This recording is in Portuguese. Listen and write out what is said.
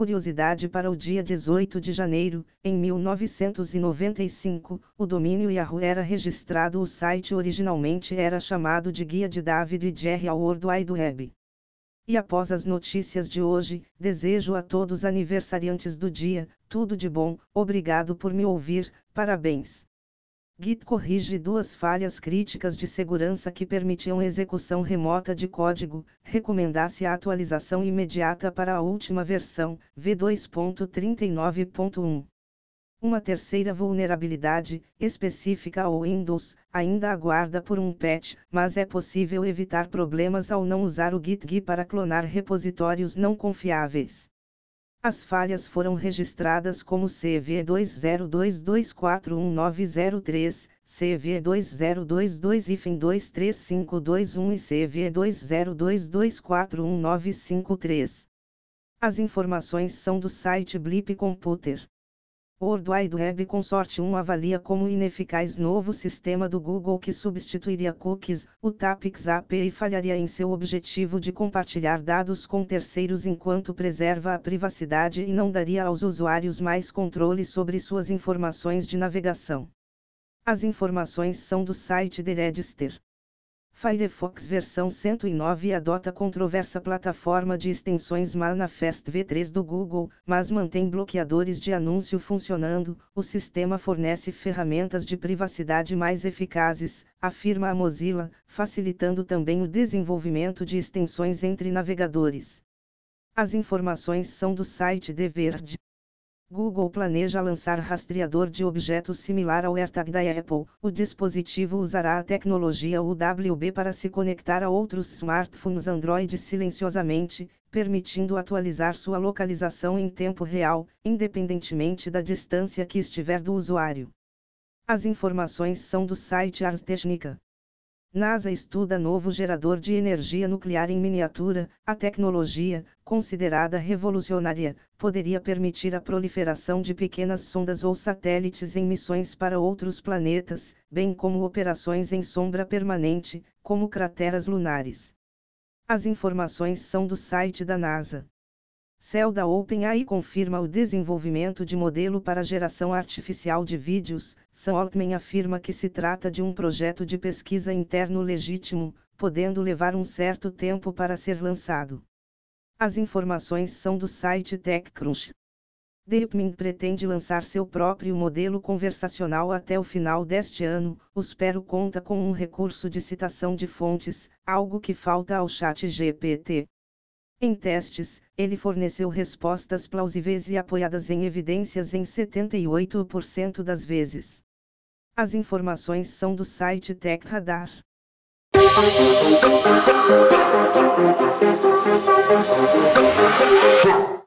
Curiosidade para o dia 18 de janeiro, em 1995, o domínio Yahoo era registrado. O site originalmente era chamado de Guia de David e Jerry ao World Wide Web. E após as notícias de hoje, desejo a todos aniversariantes do dia, tudo de bom, obrigado por me ouvir, parabéns. Git corrige duas falhas críticas de segurança que permitiam execução remota de código, recomendasse a atualização imediata para a última versão, v2.39.1. Uma terceira vulnerabilidade, específica ao Windows, ainda aguarda por um patch, mas é possível evitar problemas ao não usar o GitG para clonar repositórios não confiáveis. As falhas foram registradas como CV2022411903, CV2022-23521 e CV2022411953. As informações são do site Blip Computer. World Wide Web Consortium avalia como ineficaz novo sistema do Google que substituiria cookies, o Tapix API falharia em seu objetivo de compartilhar dados com terceiros enquanto preserva a privacidade e não daria aos usuários mais controle sobre suas informações de navegação. As informações são do site The Register. Firefox versão 109 adota controversa plataforma de extensões Manifest V3 do Google, mas mantém bloqueadores de anúncio funcionando. O sistema fornece ferramentas de privacidade mais eficazes, afirma a Mozilla, facilitando também o desenvolvimento de extensões entre navegadores. As informações são do site The Verge. Google planeja lançar rastreador de objetos similar ao AirTag da Apple. O dispositivo usará a tecnologia UWB para se conectar a outros smartphones Android silenciosamente, permitindo atualizar sua localização em tempo real, independentemente da distância que estiver do usuário. As informações são do site Ars Technica. NASA estuda novo gerador de energia nuclear em miniatura. A tecnologia, considerada revolucionária, poderia permitir a proliferação de pequenas sondas ou satélites em missões para outros planetas, bem como operações em sombra permanente, como crateras lunares. As informações são do site da NASA. Cell da OpenAI confirma o desenvolvimento de modelo para geração artificial de vídeos. Sam Altman afirma que se trata de um projeto de pesquisa interno legítimo, podendo levar um certo tempo para ser lançado. As informações são do site TechCrunch. DeepMind pretende lançar seu próprio modelo conversacional até o final deste ano. O Spero conta com um recurso de citação de fontes, algo que falta ao Chat GPT. Em testes, ele forneceu respostas plausíveis e apoiadas em evidências em 78% das vezes. As informações são do site TechRadar. Thank